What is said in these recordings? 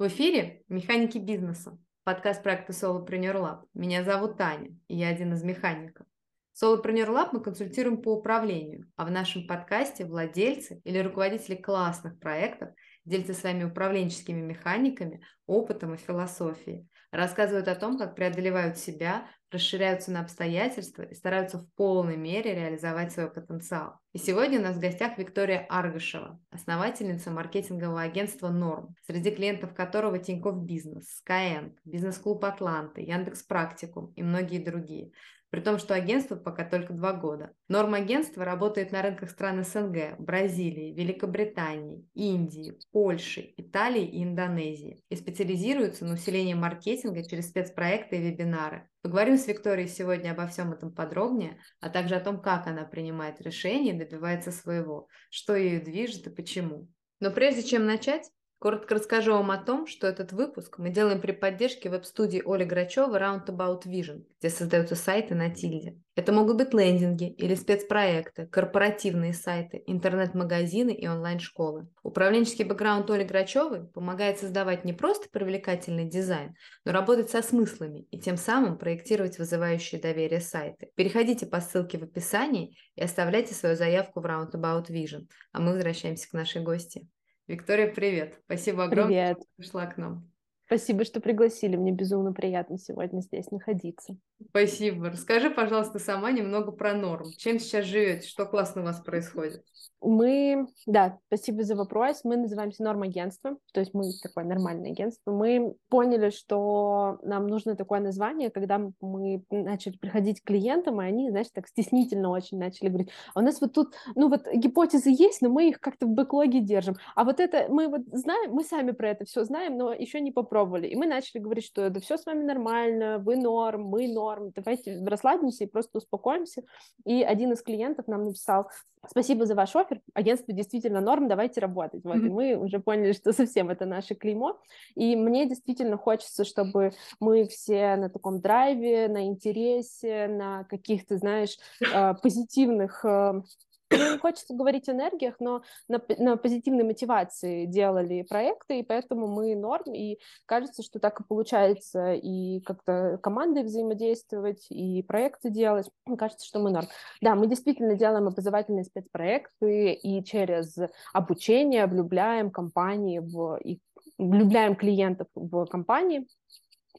В эфире «Механики бизнеса», подкаст проекта Solopreneur Lab. Меня зовут Таня, и я один из механиков. Solopreneur Lab мы консультируем по управлению, а в нашем подкасте владельцы или руководители классных проектов делятся своими управленческими механиками, опытом и философией, рассказывают о том, как преодолевают себя, расширяются на обстоятельства и стараются в полной мере реализовать свой потенциал. И сегодня у нас в гостях Виктория Аргашева, основательница маркетингового агентства «Норм», среди клиентов которого Тинькофф Бизнес, Skyeng, Бизнес-клуб Атланты, Яндекс Практикум и многие другие – при том, что агентство пока только два года. Норма агентства работает на рынках стран СНГ, Бразилии, Великобритании, Индии, Польши, Италии и Индонезии и специализируется на усилении маркетинга через спецпроекты и вебинары. Поговорим с Викторией сегодня обо всем этом подробнее, а также о том, как она принимает решения и добивается своего, что ее движет и почему. Но прежде чем начать, Коротко расскажу вам о том, что этот выпуск мы делаем при поддержке веб-студии Оли Грачева Roundabout Vision, где создаются сайты на тильде. Это могут быть лендинги или спецпроекты, корпоративные сайты, интернет-магазины и онлайн-школы. Управленческий бэкграунд Оли Грачевой помогает создавать не просто привлекательный дизайн, но работать со смыслами и тем самым проектировать вызывающие доверие сайты. Переходите по ссылке в описании и оставляйте свою заявку в Roundabout Vision, а мы возвращаемся к нашей гости. Виктория, привет. Спасибо огромное, привет. что пришла к нам. Спасибо, что пригласили. Мне безумно приятно сегодня здесь находиться. Спасибо. Расскажи, пожалуйста, сама немного про норм. Чем сейчас живете? Что классно у вас происходит? Мы, да, спасибо за вопрос. Мы называемся Норм агентство, то есть мы такое нормальное агентство. Мы поняли, что нам нужно такое название, когда мы начали приходить к клиентам, и они, знаешь, так стеснительно очень начали говорить, а у нас вот тут, ну вот гипотезы есть, но мы их как-то в бэклоге держим. А вот это мы вот знаем, мы сами про это все знаем, но еще не попробовали. И мы начали говорить, что это все с вами нормально, вы норм, мы норм, давайте расслабимся и просто успокоимся. И один из клиентов нам написал, спасибо за ваш офер, агентство действительно норм, давайте работать. Вот, mm-hmm. и мы уже поняли, что совсем это наше клеймо. И мне действительно хочется, чтобы мы все на таком драйве, на интересе, на каких-то, знаешь, э, позитивных э, не хочется говорить о энергиях, но на, на позитивной мотивации делали проекты, и поэтому мы норм, и кажется, что так и получается и как-то командой взаимодействовать, и проекты делать. Мне кажется, что мы норм. Да, мы действительно делаем образовательные спецпроекты, и через обучение влюбляем компании в, и влюбляем клиентов в компании,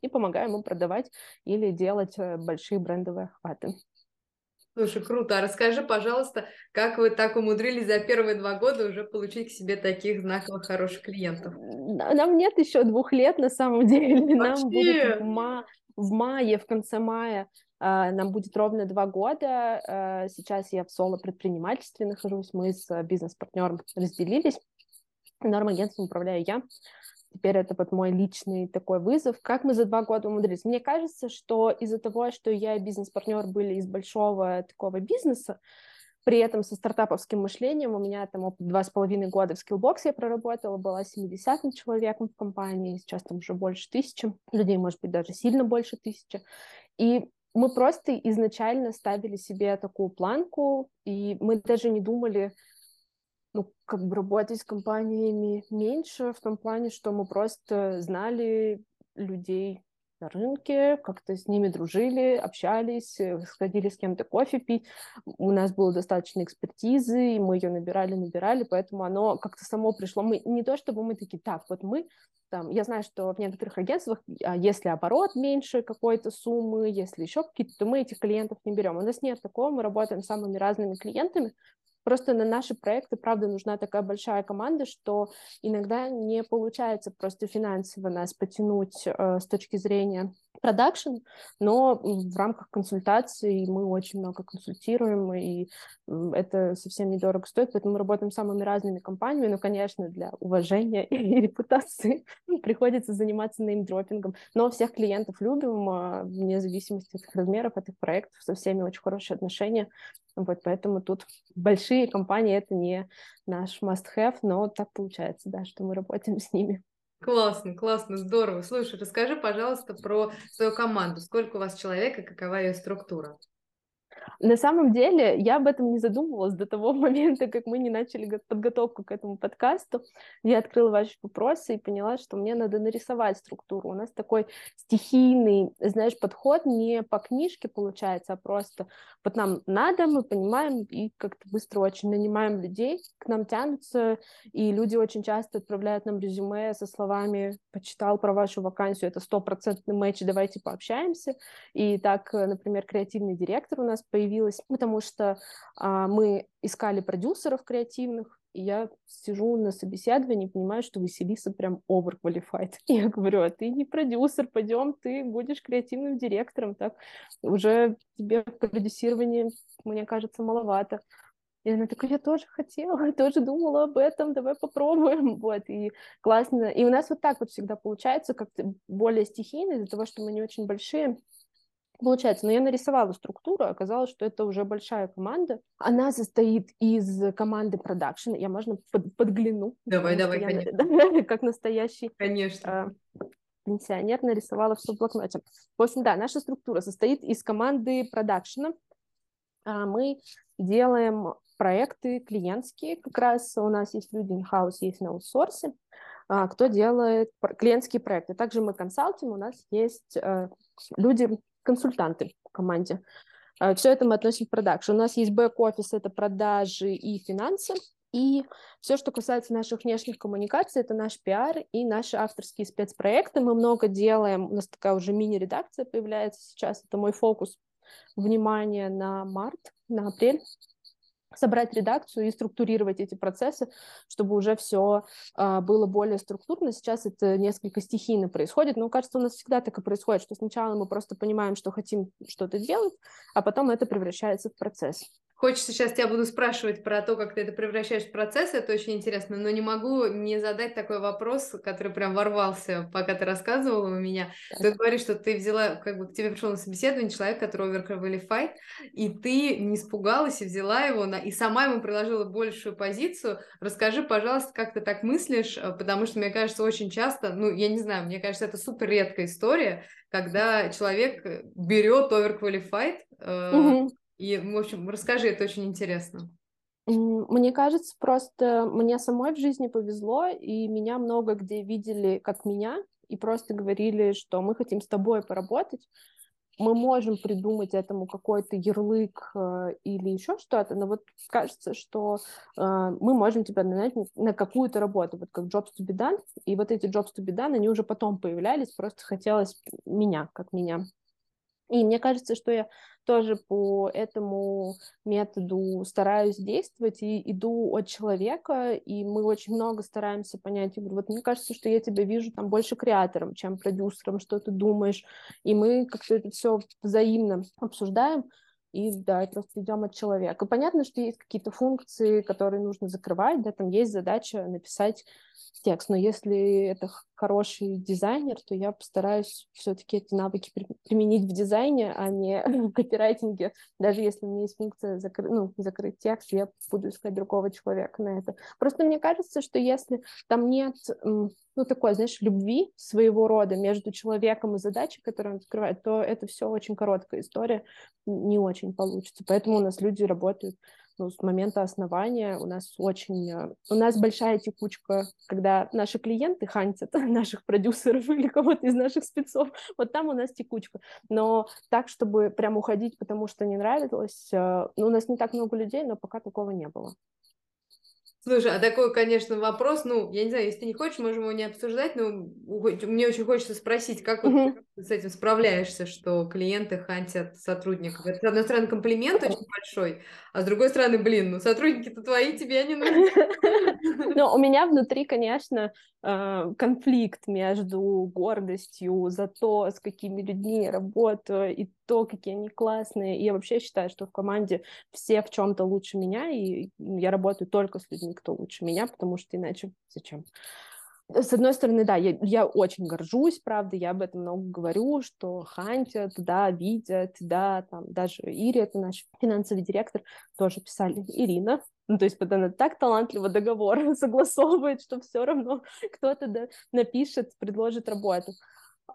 и помогаем им продавать или делать э, большие брендовые охваты. Слушай, круто. А расскажи, пожалуйста, как вы так умудрились за первые два года уже получить к себе таких знаковых хороших клиентов? Нам нет еще двух лет на самом деле. Вообще? Нам будет в, ма- в мае, в конце мая Uh, нам будет ровно два года. Uh, сейчас я в соло-предпринимательстве нахожусь. Мы с бизнес-партнером разделились. Норм-агентством управляю я. Теперь это вот мой личный такой вызов. Как мы за два года умудрились? Мне кажется, что из-за того, что я и бизнес-партнер были из большого такого бизнеса, при этом со стартаповским мышлением у меня там два с половиной года в Skillbox я проработала, была 70 человеком в компании, сейчас там уже больше тысячи людей, может быть, даже сильно больше тысячи. И мы просто изначально ставили себе такую планку, и мы даже не думали, ну, как бы работать с компаниями меньше, в том плане, что мы просто знали людей на рынке, как-то с ними дружили, общались, э, сходили с кем-то кофе пить. У нас было достаточно экспертизы, и мы ее набирали, набирали, поэтому оно как-то само пришло. Мы не то, чтобы мы такие, так, вот мы там, я знаю, что в некоторых агентствах, а, если оборот меньше какой-то суммы, если еще какие-то, то мы этих клиентов не берем. У нас нет такого, мы работаем с самыми разными клиентами, Просто на наши проекты, правда, нужна такая большая команда, что иногда не получается просто финансово нас потянуть э, с точки зрения продакшн, но в рамках консультаций мы очень много консультируем, и это совсем недорого стоит, поэтому мы работаем с самыми разными компаниями, но, конечно, для уважения и репутации приходится заниматься неймдропингом, но всех клиентов любим, а, вне зависимости от их размеров, от их проектов, со всеми очень хорошие отношения, вот поэтому тут большие компании — это не наш must-have, но так получается, да, что мы работаем с ними. Классно, классно, здорово. Слушай, расскажи, пожалуйста, про свою команду. Сколько у вас человек и какова ее структура? На самом деле, я об этом не задумывалась до того момента, как мы не начали подготовку к этому подкасту. Я открыла ваши вопросы и поняла, что мне надо нарисовать структуру. У нас такой стихийный, знаешь, подход не по книжке получается, а просто вот нам надо, мы понимаем и как-то быстро очень нанимаем людей, к нам тянутся, и люди очень часто отправляют нам резюме со словами «почитал про вашу вакансию, это стопроцентный матч, давайте пообщаемся». И так, например, креативный директор у нас появилась, потому что а, мы искали продюсеров креативных, и я сижу на собеседовании и понимаю, что Василиса прям overqualified. Я говорю, а ты не продюсер, пойдем, ты будешь креативным директором, так уже тебе продюсирование, мне кажется, маловато. И она такая, я тоже хотела, я тоже думала об этом, давай попробуем. Вот, и классно. И у нас вот так вот всегда получается, как-то более стихийно, из-за того, что мы не очень большие, Получается, но я нарисовала структуру, оказалось, что это уже большая команда. Она состоит из команды продакшн. Я, можно, под, подгляну? Давай, давай, конечно. как настоящий конечно. Э, пенсионер нарисовала все в блокноте. В общем, да, наша структура состоит из команды продакшена. А мы делаем проекты клиентские, как раз у нас есть люди in-house, есть на аутсорсе, а, кто делает клиентские проекты. Также мы консалтим, у нас есть э, люди консультанты в команде. А, Все это мы относим к продакшн. У нас есть бэк-офис, это продажи и финансы. И все, что касается наших внешних коммуникаций, это наш пиар и наши авторские спецпроекты. Мы много делаем, у нас такая уже мини-редакция появляется сейчас, это мой фокус внимания на март, на апрель собрать редакцию и структурировать эти процессы, чтобы уже все а, было более структурно. Сейчас это несколько стихийно происходит, но кажется, у нас всегда так и происходит, что сначала мы просто понимаем, что хотим что-то делать, а потом это превращается в процесс. Хочется сейчас тебя буду спрашивать про то, как ты это превращаешь в процесс, это очень интересно, но не могу не задать такой вопрос, который прям ворвался, пока ты рассказывала у меня. Ты говоришь, что ты взяла, как бы к тебе пришел на собеседование человек, который overqualified, и ты не испугалась и взяла его, на, и сама ему приложила большую позицию. Расскажи, пожалуйста, как ты так мыслишь, э, потому что, мне кажется, очень часто, ну, я не знаю, мне кажется, это супер редкая история, когда человек берет overqualified, э, угу и, в общем, расскажи, это очень интересно. Мне кажется, просто мне самой в жизни повезло, и меня много где видели как меня, и просто говорили, что мы хотим с тобой поработать. Мы можем придумать этому какой-то ярлык э, или еще что-то, но вот кажется, что э, мы можем тебя нанять на какую-то работу, вот как jobs to be done, и вот эти jobs to be done, они уже потом появлялись, просто хотелось меня, как меня. И мне кажется, что я тоже по этому методу стараюсь действовать и иду от человека, и мы очень много стараемся понять. Я говорю, вот мне кажется, что я тебя вижу там больше креатором, чем продюсером, что ты думаешь, и мы как-то это все взаимно обсуждаем, и да, просто идем от человека. Понятно, что есть какие-то функции, которые нужно закрывать, да, там есть задача написать текст, но если это хороший дизайнер, то я постараюсь все-таки эти навыки применить в дизайне, а не в копирайтинге. Даже если у меня есть функция закры... ну, закрыть текст, я буду искать другого человека на это. Просто мне кажется, что если там нет ну, такой, знаешь, любви своего рода между человеком и задачей, которую он закрывает, то это все очень короткая история, не очень получится. Поэтому у нас люди работают ну, с момента основания у нас очень... Э, у нас большая текучка, когда наши клиенты хантят наших продюсеров или кого-то из наших спецов, вот там у нас текучка. Но так, чтобы прям уходить, потому что не нравилось, э, ну, у нас не так много людей, но пока такого не было. Слушай, а такой, конечно, вопрос, ну, я не знаю, если ты не хочешь, можем его не обсуждать, но мне очень хочется спросить, как вот с этим справляешься, что клиенты хантят сотрудников? Это, с одной стороны, комплимент очень большой, а с другой стороны, блин, ну, сотрудники-то твои, тебе они нужны. Ну, у меня внутри, конечно, э, конфликт между гордостью за то, с какими людьми я работаю, и то, какие они классные. И я вообще считаю, что в команде все в чем-то лучше меня, и я работаю только с людьми, кто лучше меня, потому что иначе зачем? С одной стороны, да, я, я очень горжусь, правда, я об этом много говорю, что хантят, да, видят, да, там даже Ири, это наш финансовый директор, тоже писали, Ирина, ну, то есть вот она так талантливо договор согласовывает, что все равно кто-то да, напишет, предложит работу.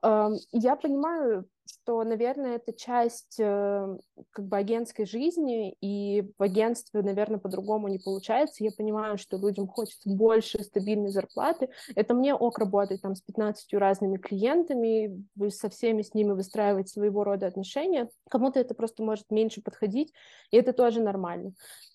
Я понимаю что, наверное, это часть э, как бы агентской жизни, и в агентстве, наверное, по-другому не получается. Я понимаю, что людям хочется больше стабильной зарплаты. Это мне ок работать там с 15 разными клиентами, со всеми с ними выстраивать своего рода отношения. Кому-то это просто может меньше подходить, и это тоже нормально.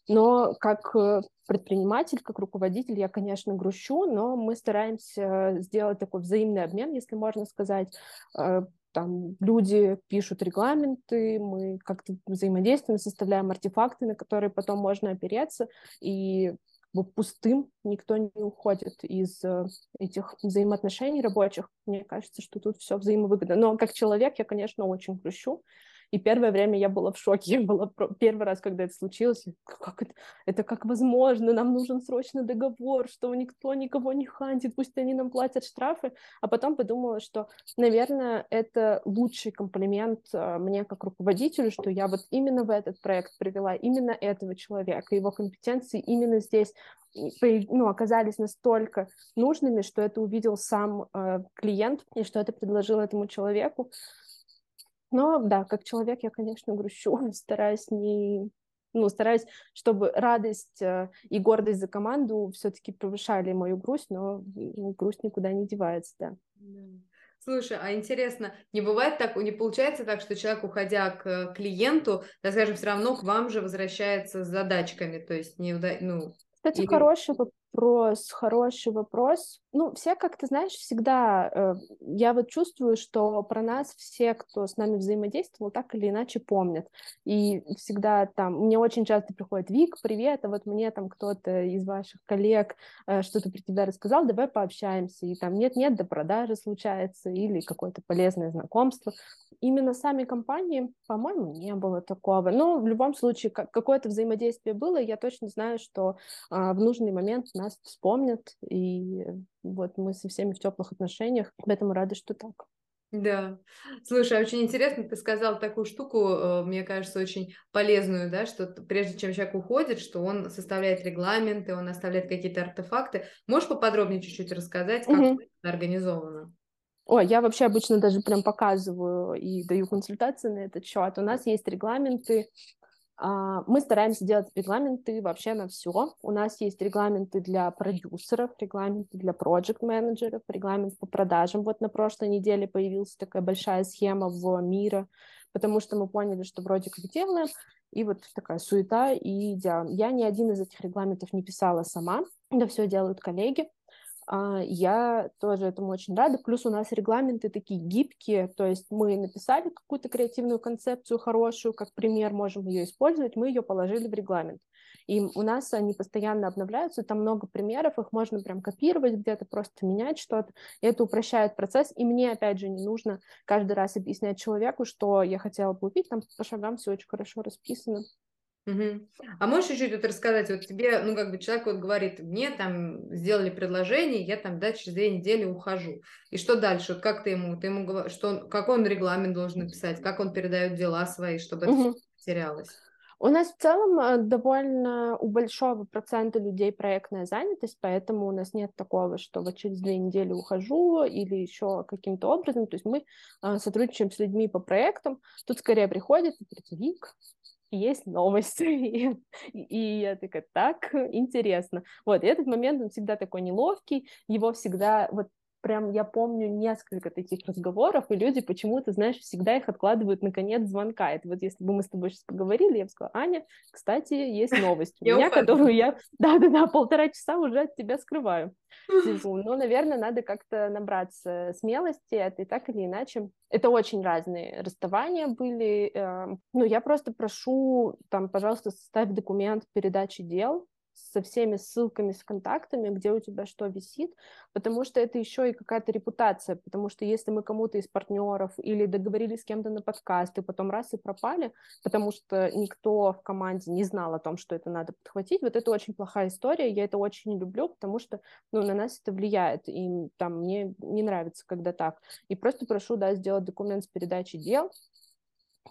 Но как э, предприниматель, как руководитель, я, конечно, грущу, но мы стараемся сделать такой взаимный обмен, если можно сказать, э, там люди пишут регламенты, мы как-то взаимодействуем, составляем артефакты, на которые потом можно опереться, и пустым никто не уходит из э, этих взаимоотношений рабочих. Мне кажется, что тут все взаимовыгодно. Но как человек я, конечно, очень грущу, и первое время я была в шоке. Я была первый раз, когда это случилось. Как это? Это как возможно? Нам нужен срочный договор, что никто никого не хантит, пусть они нам платят штрафы. А потом подумала, что, наверное, это лучший комплимент а, мне как руководителю, что я вот именно в этот проект привела именно этого человека, его компетенции именно здесь ну, оказались настолько нужными, что это увидел сам э, клиент и что это предложил этому человеку. Но да, как человек я, конечно, грущу, стараюсь не ну, стараюсь, чтобы радость э, и гордость за команду все-таки превышали мою грусть, но ну, грусть никуда не девается, да. Слушай, а интересно, не бывает так, не получается так, что человек, уходя к клиенту, да, скажем, все равно к вам же возвращается с задачками, то есть не, ну, кстати, или... хороший вопрос, хороший вопрос. Ну, все, как ты знаешь, всегда, э, я вот чувствую, что про нас все, кто с нами взаимодействовал, так или иначе помнят. И всегда там, мне очень часто приходит, Вик, привет, а вот мне там кто-то из ваших коллег э, что-то про тебя рассказал, давай пообщаемся. И там нет-нет, до продажи случается, или какое-то полезное знакомство. Именно сами компании, по-моему, не было такого. Но в любом случае, какое-то взаимодействие было, я точно знаю, что а, в нужный момент нас вспомнят, и вот мы со всеми в теплых отношениях, поэтому рада, что так. Да. Слушай, очень интересно, ты сказал такую штуку, э, мне кажется, очень полезную, да, что прежде чем человек уходит, что он составляет регламенты, он оставляет какие-то артефакты. Можешь поподробнее чуть-чуть рассказать, как угу. это организовано? Ой, я вообще обычно даже прям показываю и даю консультации на этот счет. У нас есть регламенты мы стараемся делать регламенты вообще на все. У нас есть регламенты для продюсеров, регламенты для проект-менеджеров, регламент по продажам. Вот на прошлой неделе появилась такая большая схема в мира, потому что мы поняли, что вроде как делаем, и вот такая суета и идеал. Я ни один из этих регламентов не писала сама, это все делают коллеги. А, я тоже этому очень рада. Плюс у нас регламенты такие гибкие, то есть мы написали какую-то креативную концепцию хорошую, как пример, можем ее использовать, мы ее положили в регламент. И у нас они постоянно обновляются, там много примеров, их можно прям копировать где-то, просто менять что-то. Это упрощает процесс, и мне, опять же, не нужно каждый раз объяснять человеку, что я хотела бы увидеть, там по шагам все очень хорошо расписано. Угу. А можешь чуть-чуть вот рассказать, вот тебе, ну, как бы человек вот говорит, мне там сделали предложение, я там, да, через две недели ухожу. И что дальше? Вот как ты ему, ты ему говоришь, что он, какой он регламент должен написать, как он передает дела свои, чтобы угу. это потерялось? У нас в целом э, довольно у большого процента людей проектная занятость, поэтому у нас нет такого, что вот через две недели ухожу или еще каким-то образом. То есть мы э, сотрудничаем с людьми по проектам. Тут скорее приходит Вик, есть новости. И, и я такая, так, интересно. Вот, и этот момент, он всегда такой неловкий, его всегда, вот прям я помню несколько таких разговоров, и люди почему-то, знаешь, всегда их откладывают на конец звонка. Это вот если бы мы с тобой сейчас поговорили, я бы сказала, Аня, кстати, есть новость у меня, которую я, да-да-да, полтора часа уже от тебя скрываю. Но, наверное, надо как-то набраться смелости, это и так или иначе. Это очень разные расставания были. Эм, ну, я просто прошу, там, пожалуйста, составь документ передачи дел, со всеми ссылками, с контактами, где у тебя что висит, потому что это еще и какая-то репутация, потому что если мы кому-то из партнеров или договорились с кем-то на подкаст, и потом раз и пропали, потому что никто в команде не знал о том, что это надо подхватить, вот это очень плохая история, я это очень не люблю, потому что ну, на нас это влияет, и там мне не нравится, когда так. И просто прошу, да, сделать документ с передачей дел,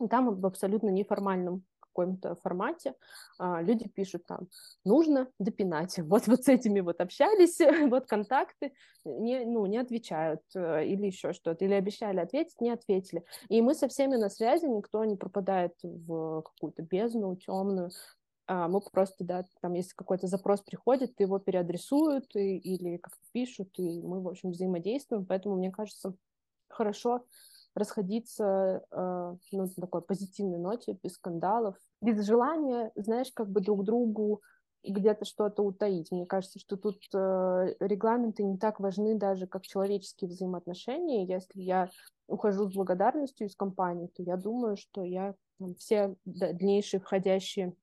там в абсолютно неформальном каком-то формате, а, люди пишут там, нужно допинать. Вот, вот с этими вот общались, вот контакты, не, ну, не отвечают э, или еще что-то, или обещали ответить, не ответили. И мы со всеми на связи, никто не пропадает в какую-то бездну темную, а, мы просто, да, там, если какой-то запрос приходит, его переадресуют и, или как-то пишут, и мы, в общем, взаимодействуем, поэтому, мне кажется, хорошо расходиться э, ну, на такой позитивной ноте, без скандалов, без желания, знаешь, как бы друг другу где-то что-то утаить. Мне кажется, что тут э, регламенты не так важны даже, как человеческие взаимоотношения. Если я ухожу с благодарностью из компании, то я думаю, что я там, все дальнейшие входящие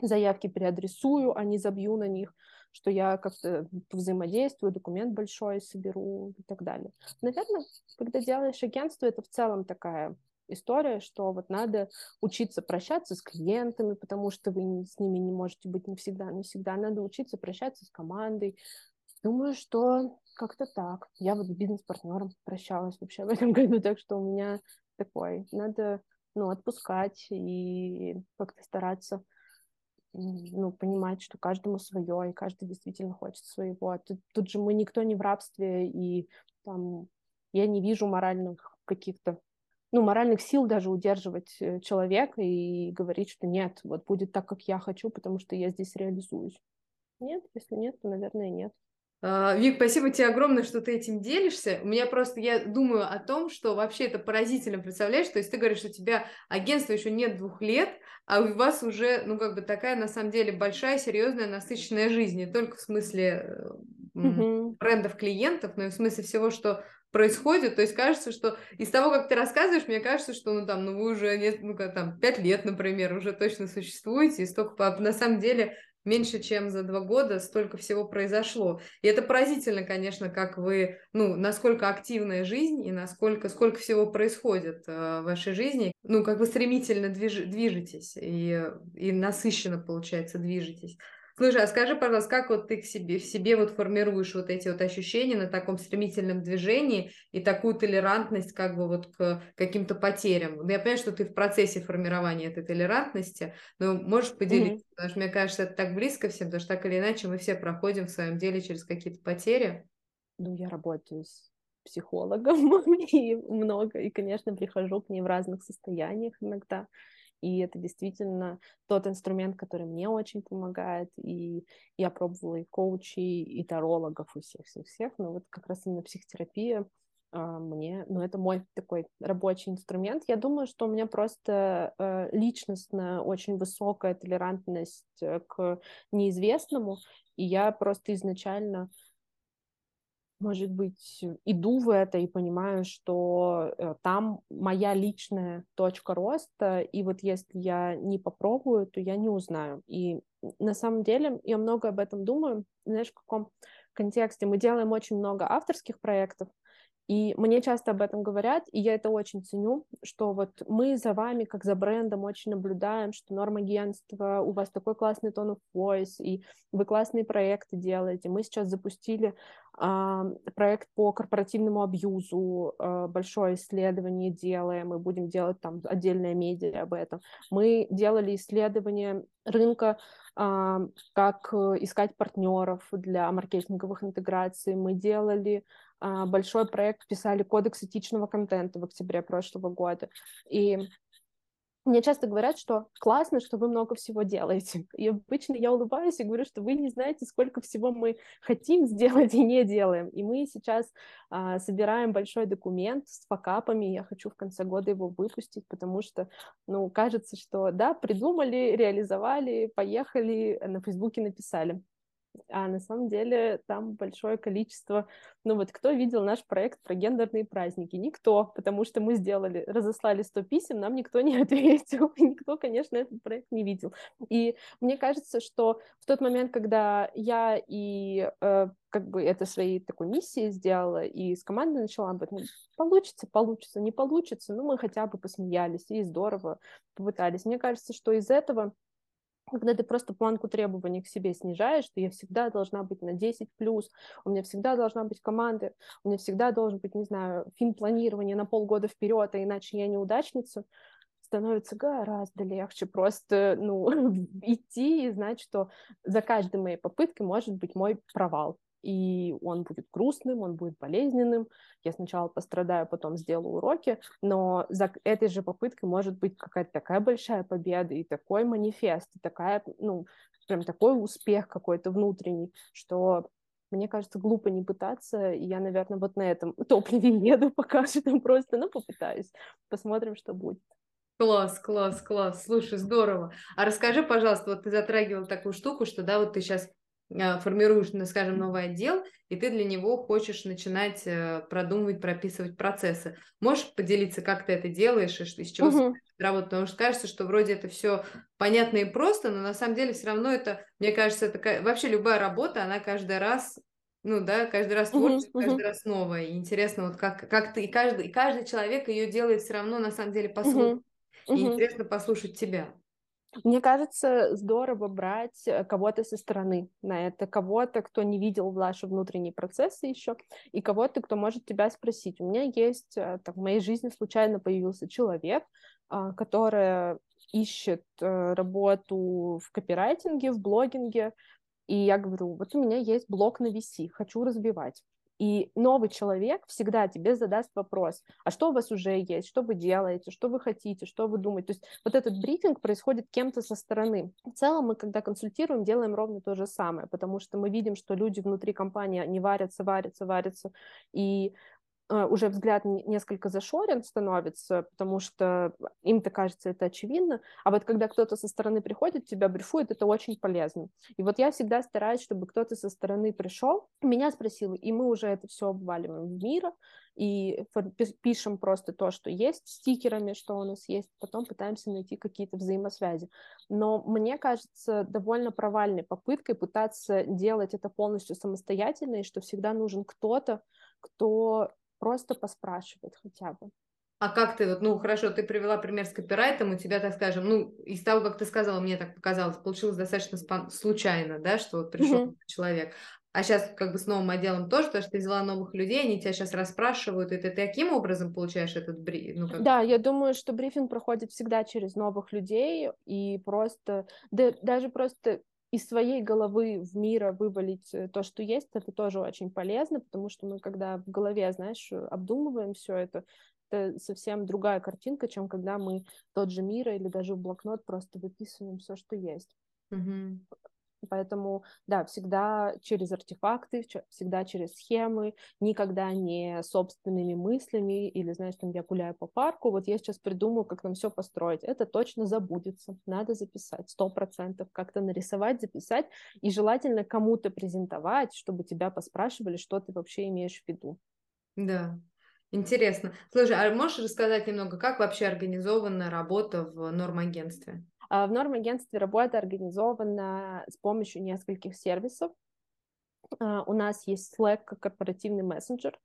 заявки переадресую, а не забью на них, что я как-то взаимодействую, документ большой соберу и так далее. Наверное, когда делаешь агентство, это в целом такая история, что вот надо учиться прощаться с клиентами, потому что вы с ними не можете быть не всегда, не всегда. Надо учиться прощаться с командой. Думаю, что как-то так. Я вот с бизнес-партнером прощалась вообще в этом году, так что у меня такой. Надо ну, отпускать и как-то стараться ну, понимать, что каждому свое, и каждый действительно хочет своего. А тут, тут же мы никто не в рабстве, и там я не вижу моральных каких-то, ну, моральных сил даже удерживать э, человека и говорить, что нет, вот будет так, как я хочу, потому что я здесь реализуюсь. Нет, если нет, то, наверное, нет. А, Вик, спасибо тебе огромное, что ты этим делишься. У меня просто, я думаю о том, что вообще это поразительно, представляешь? То есть ты говоришь, что у тебя агентство еще нет двух лет, а у вас уже, ну, как бы такая, на самом деле, большая, серьезная, насыщенная жизнь. Не только в смысле mm-hmm. брендов клиентов, но и в смысле всего, что происходит, то есть кажется, что из того, как ты рассказываешь, мне кажется, что, ну, там, ну, вы уже, нет, ну, как там, пять лет, например, уже точно существуете, и столько, на самом деле, меньше, чем за два года столько всего произошло. И это поразительно, конечно, как вы, ну, насколько активная жизнь и насколько, сколько всего происходит э, в вашей жизни, ну, как вы стремительно движ, движетесь и, и насыщенно, получается, движетесь. Слушай, а скажи, пожалуйста, как вот ты к себе, в себе вот формируешь вот эти вот ощущения на таком стремительном движении и такую толерантность как бы вот к каким-то потерям? Ну, я понимаю, что ты в процессе формирования этой толерантности, но можешь поделиться? Mm-hmm. Потому что мне кажется, это так близко всем, потому что так или иначе мы все проходим в своем деле через какие-то потери. Ну, я работаю с психологом и много, и, конечно, прихожу к ней в разных состояниях иногда и это действительно тот инструмент, который мне очень помогает, и я пробовала и коучей, и тарологов, и всех-всех-всех, но вот как раз именно психотерапия а, мне, ну, это мой такой рабочий инструмент. Я думаю, что у меня просто э, личностно очень высокая толерантность э, к неизвестному, и я просто изначально может быть, иду в это и понимаю, что э, там моя личная точка роста, и вот если я не попробую, то я не узнаю. И на самом деле я много об этом думаю, знаешь, в каком контексте. Мы делаем очень много авторских проектов, и мне часто об этом говорят, и я это очень ценю, что вот мы за вами, как за брендом, очень наблюдаем, что норм агентства, у вас такой классный тон of voice, и вы классные проекты делаете. Мы сейчас запустили проект по корпоративному абьюзу, э, большое исследование делаем, мы будем делать там отдельное медиа об этом. Мы делали исследование рынка, э, как искать партнеров для маркетинговых интеграций. Мы делали а, большой проект, писали кодекс этичного контента в октябре прошлого года. И мне часто говорят, что классно, что вы много всего делаете. И обычно я улыбаюсь и говорю, что вы не знаете, сколько всего мы хотим сделать и не делаем. И мы сейчас а, собираем большой документ с факапами. Я хочу в конце года его выпустить, потому что, ну, кажется, что да, придумали, реализовали, поехали, на Фейсбуке написали а на самом деле там большое количество... Ну вот кто видел наш проект про гендерные праздники? Никто, потому что мы сделали, разослали 100 писем, нам никто не ответил, никто, конечно, этот проект не видел. И мне кажется, что в тот момент, когда я и э, как бы это своей такой миссией сделала, и с командой начала об этом, получится, получится, не получится, ну мы хотя бы посмеялись, и здорово попытались. Мне кажется, что из этого когда ты просто планку требований к себе снижаешь, что я всегда должна быть на 10 плюс, у меня всегда должна быть команда, у меня всегда должен быть, не знаю, фин планирования на полгода вперед, а иначе я неудачница. становится гораздо легче просто, ну, идти и знать, что за каждой моей попыткой может быть мой провал. И он будет грустным, он будет болезненным. Я сначала пострадаю, потом сделаю уроки, но за этой же попыткой может быть какая-то такая большая победа и такой манифест, и такая, ну, прям такой успех какой-то внутренний, что мне кажется, глупо не пытаться, и я, наверное, вот на этом топливе еду пока что там просто, ну, попытаюсь, посмотрим, что будет. Класс, класс, класс. Слушай, здорово. А расскажи, пожалуйста, вот ты затрагивал такую штуку, что, да, вот ты сейчас формируешь, ну, скажем, новый отдел, и ты для него хочешь начинать э, продумывать, прописывать процессы. Можешь поделиться, как ты это делаешь, и из чего uh-huh. работа? Потому что кажется, что вроде это все понятно и просто, но на самом деле все равно это, мне кажется, это вообще любая работа, она каждый раз ну да, каждый раз творчество, uh-huh, каждый раз новое. И интересно, вот как, как ты, и каждый, и каждый человек ее делает все равно на самом деле по-своему. Uh-huh. И интересно послушать тебя. Мне кажется, здорово брать э, кого-то со стороны на это, кого-то, кто не видел ваши внутренние процессы еще, и кого-то, кто может тебя спросить. У меня есть, э, так, в моей жизни случайно появился человек, а, который ищет э, работу в копирайтинге, в блогинге, и я говорю, вот у меня есть блог на VC, хочу развивать. И новый человек всегда тебе задаст вопрос, а что у вас уже есть, что вы делаете, что вы хотите, что вы думаете. То есть вот этот брифинг происходит кем-то со стороны. В целом мы, когда консультируем, делаем ровно то же самое, потому что мы видим, что люди внутри компании, не варятся, варятся, варятся, и уже взгляд несколько зашорен становится, потому что им-то кажется это очевидно, а вот когда кто-то со стороны приходит, тебя брифует, это очень полезно. И вот я всегда стараюсь, чтобы кто-то со стороны пришел, меня спросил, и мы уже это все обваливаем в мир, и пишем просто то, что есть, стикерами, что у нас есть, потом пытаемся найти какие-то взаимосвязи. Но мне кажется довольно провальной попыткой пытаться делать это полностью самостоятельно, и что всегда нужен кто-то, кто просто поспрашивать хотя бы. А как ты, вот, ну, хорошо, ты привела пример с копирайтом, у тебя, так скажем, ну, из того, как ты сказала, мне так показалось, получилось достаточно спон- случайно, да, что вот пришел mm-hmm. человек. А сейчас как бы с новым отделом тоже, то, что ты взяла новых людей, они тебя сейчас расспрашивают, и ты таким образом получаешь этот брифинг? Ну, как... Да, я думаю, что брифинг проходит всегда через новых людей, и просто, да, даже просто из своей головы в мира вывалить э, то, что есть, это тоже очень полезно, потому что мы, когда в голове, знаешь, обдумываем все это, это совсем другая картинка, чем когда мы тот же мир или даже в блокнот просто выписываем все, что есть. Mm-hmm. Поэтому, да, всегда через артефакты, всегда через схемы, никогда не собственными мыслями или, знаешь, там я гуляю по парку, вот я сейчас придумаю, как нам все построить. Это точно забудется, надо записать, сто процентов, как-то нарисовать, записать и желательно кому-то презентовать, чтобы тебя поспрашивали, что ты вообще имеешь в виду. Да, Интересно. Слушай, а можешь рассказать немного, как вообще организована работа в нормагентстве? А в норм-агентстве работа организована с помощью нескольких сервисов. А, у нас есть Slack как корпоративный мессенджер.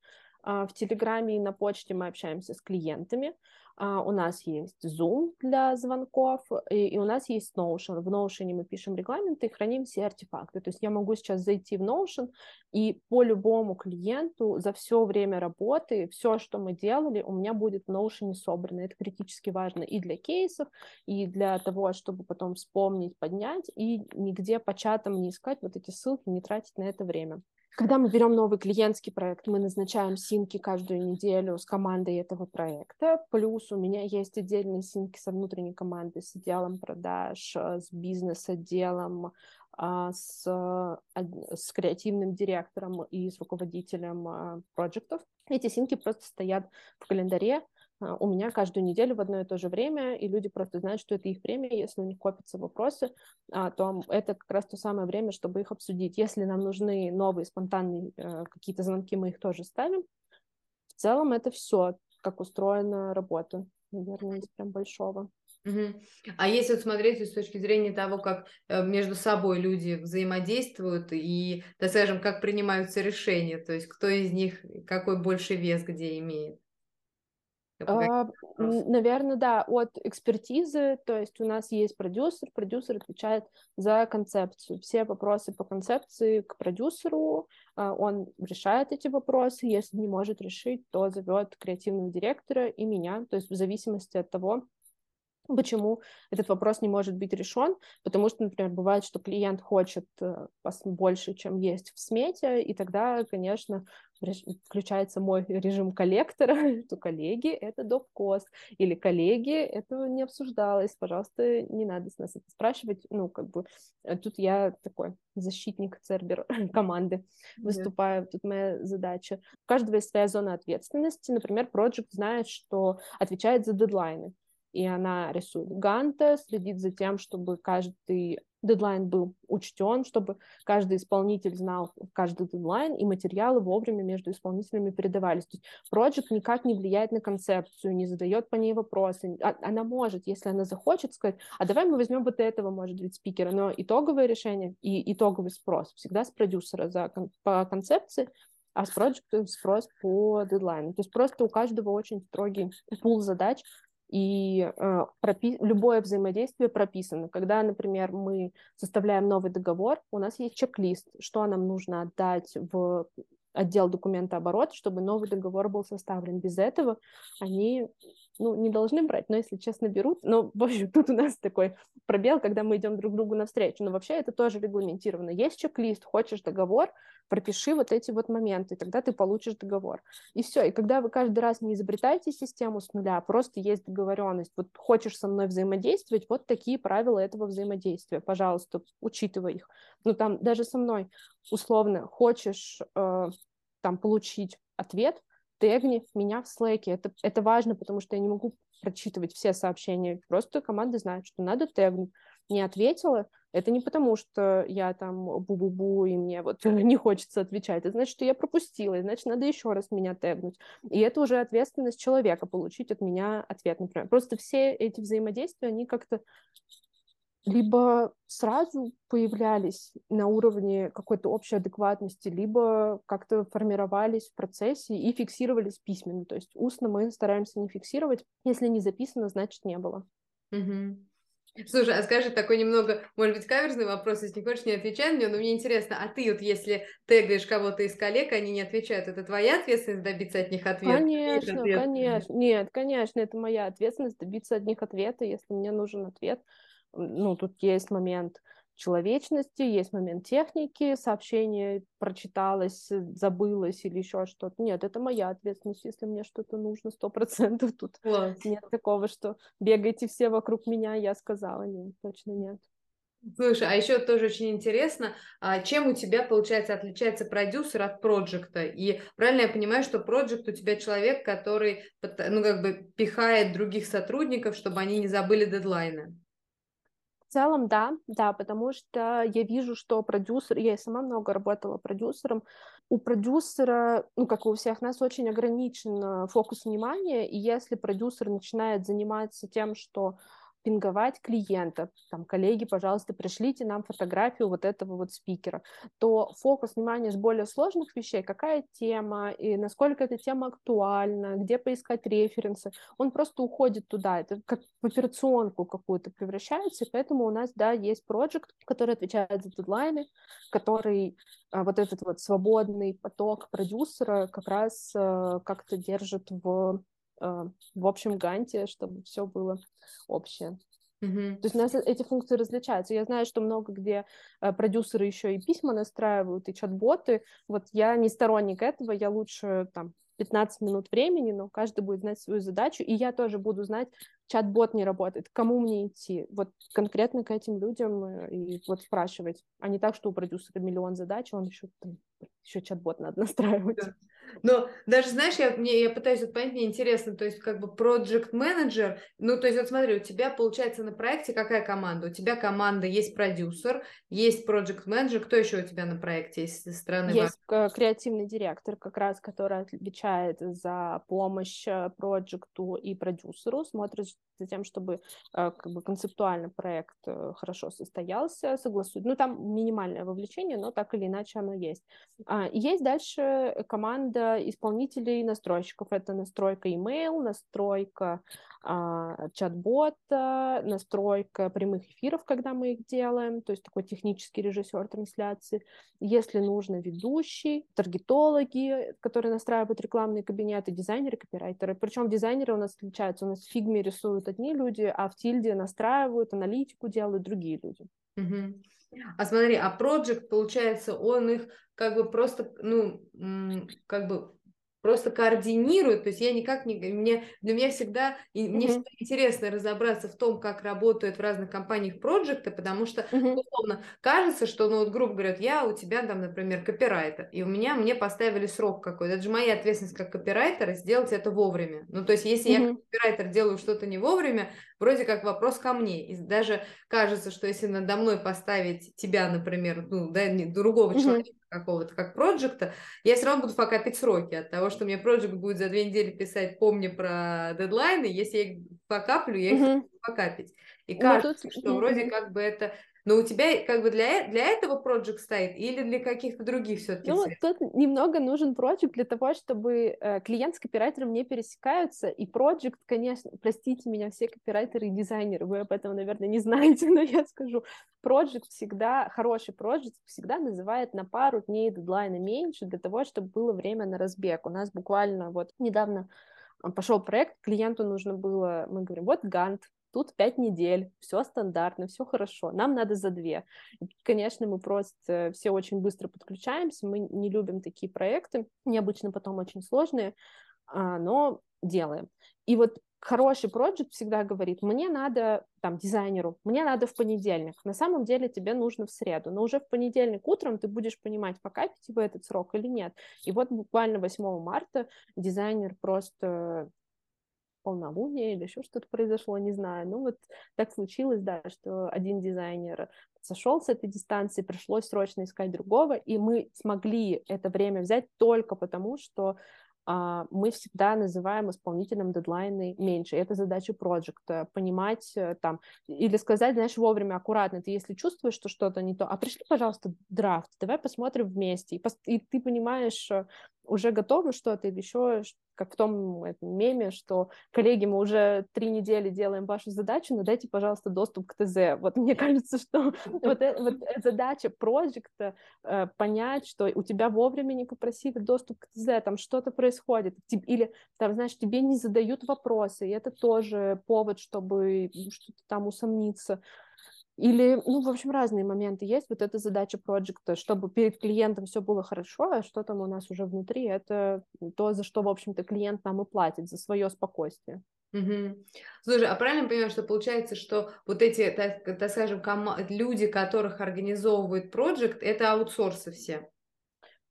А, в Телеграме и на почте мы общаемся с клиентами. Uh, у нас есть Zoom для звонков, и у нас есть Notion. В Notion мы пишем регламенты и храним все артефакты. То есть я могу сейчас зайти в Notion и по любому клиенту за все время работы, все, что мы делали, у меня будет в Notion собрано. Это критически важно и для кейсов, и для того, чтобы потом вспомнить, поднять, и нигде по чатам не искать вот эти ссылки, не тратить на это время. Когда мы берем новый клиентский проект, мы назначаем синки каждую неделю с командой этого проекта. Плюс у меня есть отдельные синки со внутренней командой, с отделом продаж, э, с бизнес-отделом, а, с, с креативным директором и с руководителем а, проектов. Эти синки просто стоят в календаре, у меня каждую неделю в одно и то же время, и люди просто знают, что это их время, если у них копятся вопросы, а, то это как раз то самое время, чтобы их обсудить. Если нам нужны новые спонтанные э, какие-то звонки, мы их тоже ставим. В целом это все, как устроена работа, наверное, из прям большого. Угу. А если вот смотреть с точки зрения того, как э, между собой люди взаимодействуют и, так скажем, как принимаются решения, то есть кто из них какой больше вес где имеет? А, наверное, да, от экспертизы, то есть у нас есть продюсер, продюсер отвечает за концепцию. Все вопросы по концепции к продюсеру, а, он решает эти вопросы, если не может решить, то зовет креативного директора и меня, то есть в зависимости от того, Почему этот вопрос не может быть решен? Потому что, например, бывает, что клиент хочет э, больше, чем есть в смете, и тогда, конечно, включается мой режим коллектора, что коллеги — это доп-кост, или коллеги — это не обсуждалось, пожалуйста, не надо с нас это спрашивать. Ну, как бы э, тут я такой защитник Цербер команды выступаю, тут моя задача. У каждого есть своя зона ответственности. Например, проект знает, что отвечает за дедлайны и она рисует ганты, следит за тем, чтобы каждый дедлайн был учтен, чтобы каждый исполнитель знал каждый дедлайн, и материалы вовремя между исполнителями передавались. То есть проект никак не влияет на концепцию, не задает по ней вопросы. А, она может, если она захочет, сказать, а давай мы возьмем вот этого, может быть, спикера, но итоговое решение и итоговый спрос всегда с продюсера за, по концепции, а с проекта спрос по дедлайну. То есть просто у каждого очень строгий пул задач, и э, пропи- любое взаимодействие прописано. Когда, например, мы составляем новый договор, у нас есть чек-лист, что нам нужно отдать в отдел документа оборота, чтобы новый договор был составлен. Без этого они ну, не должны брать, но, если честно, берут. Но, в общем, тут у нас такой пробел, когда мы идем друг другу навстречу. Но вообще это тоже регламентировано. Есть чек-лист, хочешь договор, пропиши вот эти вот моменты, тогда ты получишь договор. И все. И когда вы каждый раз не изобретаете систему с нуля, а просто есть договоренность, вот хочешь со мной взаимодействовать, вот такие правила этого взаимодействия, пожалуйста, учитывай их. Ну, там даже со мной условно хочешь э, там получить ответ, тегни меня в Slack. Это, это важно, потому что я не могу прочитывать все сообщения. Просто команда знает, что надо тегнуть. Не ответила, это не потому, что я там бу-бу-бу, и мне вот не хочется отвечать. Это значит, что я пропустила, и значит, надо еще раз меня тегнуть. И это уже ответственность человека, получить от меня ответ, например. Просто все эти взаимодействия, они как-то либо сразу появлялись на уровне какой-то общей адекватности, либо как-то формировались в процессе и фиксировались письменно. То есть устно мы стараемся не фиксировать. Если не записано, значит не было. Угу. Слушай, а скажи такой немного, может быть, каверзный вопрос, если не хочешь, не отвечай на него, но мне интересно, а ты вот если тегаешь кого-то из коллег, они не отвечают, это твоя ответственность добиться от них ответа? Конечно, конечно, нет, конечно, это моя ответственность добиться от них ответа, если мне нужен ответ, ну, тут есть момент человечности, есть момент техники, сообщение прочиталось, забылось или еще что-то. Нет, это моя ответственность, если мне что-то нужно, сто процентов тут Класс. нет такого, что бегайте все вокруг меня, я сказала, нет, точно нет. Слушай, а еще тоже очень интересно, а чем у тебя, получается, отличается продюсер от проекта? И правильно я понимаю, что проект у тебя человек, который, ну, как бы пихает других сотрудников, чтобы они не забыли дедлайны? В целом, да, да, потому что я вижу, что продюсер, я и сама много работала продюсером, у продюсера, ну, как и у всех нас, очень ограничен фокус внимания, и если продюсер начинает заниматься тем, что пинговать клиента, там, коллеги, пожалуйста, пришлите нам фотографию вот этого вот спикера, то фокус внимания с более сложных вещей, какая тема, и насколько эта тема актуальна, где поискать референсы, он просто уходит туда, это как в операционку какую-то превращается, и поэтому у нас, да, есть проект, который отвечает за дедлайны, который а, вот этот вот свободный поток продюсера как раз э, как-то держит в Э, в общем ганте, чтобы все было общее. Mm-hmm. То есть у нас эти функции различаются. Я знаю, что много где э, продюсеры еще и письма настраивают, и чат-боты. Вот я не сторонник этого, я лучше там 15 минут времени, но каждый будет знать свою задачу, и я тоже буду знать, чат-бот не работает, кому мне идти, вот конкретно к этим людям э, и вот спрашивать, а не так, что у продюсера миллион задач, он еще там, еще чат-бот надо настраивать. Но даже, знаешь, я, мне, я пытаюсь вот понять, мне интересно, то есть как бы project менеджер ну, то есть вот смотри, у тебя получается на проекте какая команда? У тебя команда, есть продюсер, есть project менеджер кто еще у тебя на проекте есть со стороны? Есть креативный директор, как раз, который отвечает за помощь проекту и продюсеру, смотрит за тем, чтобы э, как бы концептуально проект э, хорошо состоялся, согласует. Ну, там минимальное вовлечение, но так или иначе оно есть. А, есть дальше команда исполнителей и настройщиков. Это настройка email, настройка а, чат-бота, настройка прямых эфиров, когда мы их делаем, то есть такой технический режиссер трансляции. Если нужно, ведущий, таргетологи, которые настраивают рекламные кабинеты, дизайнеры, копирайтеры. Причем дизайнеры у нас отличаются. У нас в фигме рисуют одни люди, а в тильде настраивают, аналитику делают другие люди. Угу. А смотри, а проект, получается, он их как бы просто, ну, как бы просто координирует, то есть я никак не, мне, для меня всегда, и мне mm-hmm. всегда интересно разобраться в том, как работают в разных компаниях проекты, потому что, mm-hmm. условно, кажется, что, ну, вот, грубо говоря, я у тебя там, например, копирайтер, и у меня, мне поставили срок какой-то, это же моя ответственность как копирайтера сделать это вовремя, ну, то есть если mm-hmm. я как копирайтер делаю что-то не вовремя, вроде как вопрос ко мне, и даже кажется, что если надо мной поставить тебя, например, ну, да, другого mm-hmm. человека, какого-то как проекта, я все равно буду факапить сроки от того, что мне проект будет за две недели писать, помни про дедлайны, если я их факаплю, я их mm-hmm. буду факапить. И ну, кажется, тут... что mm-hmm. вроде как бы это но у тебя как бы для, для этого проект стоит или для каких-то других все-таки? Ну, тут немного нужен проект для того, чтобы э, клиент с копирайтером не пересекаются, и проект, конечно, простите меня, все копирайтеры и дизайнеры, вы об этом, наверное, не знаете, но я скажу, проект всегда, хороший проект всегда называет на пару дней дедлайна меньше для того, чтобы было время на разбег. У нас буквально вот недавно пошел проект, клиенту нужно было, мы говорим, вот гант, тут пять недель, все стандартно, все хорошо, нам надо за две. Конечно, мы просто все очень быстро подключаемся, мы не любим такие проекты, необычно потом очень сложные, а, но делаем. И вот хороший проект всегда говорит, мне надо, там, дизайнеру, мне надо в понедельник. На самом деле тебе нужно в среду, но уже в понедельник утром ты будешь понимать, покапить в этот срок или нет. И вот буквально 8 марта дизайнер просто полнолуние или еще что-то произошло, не знаю. Ну вот так случилось, да, что один дизайнер сошел с этой дистанции, пришлось срочно искать другого, и мы смогли это время взять только потому, что а, мы всегда называем исполнителем дедлайны меньше. Это задача проекта, понимать э, там, или сказать, знаешь, вовремя, аккуратно, ты если чувствуешь, что что-то не то, а пришли, пожалуйста, драфт, давай посмотрим вместе, и, и ты понимаешь, э, уже готовы что-то или еще как в том этом меме, что коллеги, мы уже три недели делаем вашу задачу, но дайте, пожалуйста, доступ к ТЗ. Вот мне кажется, что вот, э, вот задача проекта э, понять, что у тебя вовремя не попросили доступ к ТЗ, там что-то происходит, или там, знаешь, тебе не задают вопросы, и это тоже повод, чтобы что-то там усомниться. Или, ну, в общем, разные моменты есть. Вот эта задача проекта, чтобы перед клиентом все было хорошо, а что там у нас уже внутри, это то, за что, в общем-то, клиент нам и платит, за свое спокойствие. Угу. Слушай, а правильно понимаю, что получается, что вот эти, так, так скажем, ком- люди, которых организовывают проект, это аутсорсы все?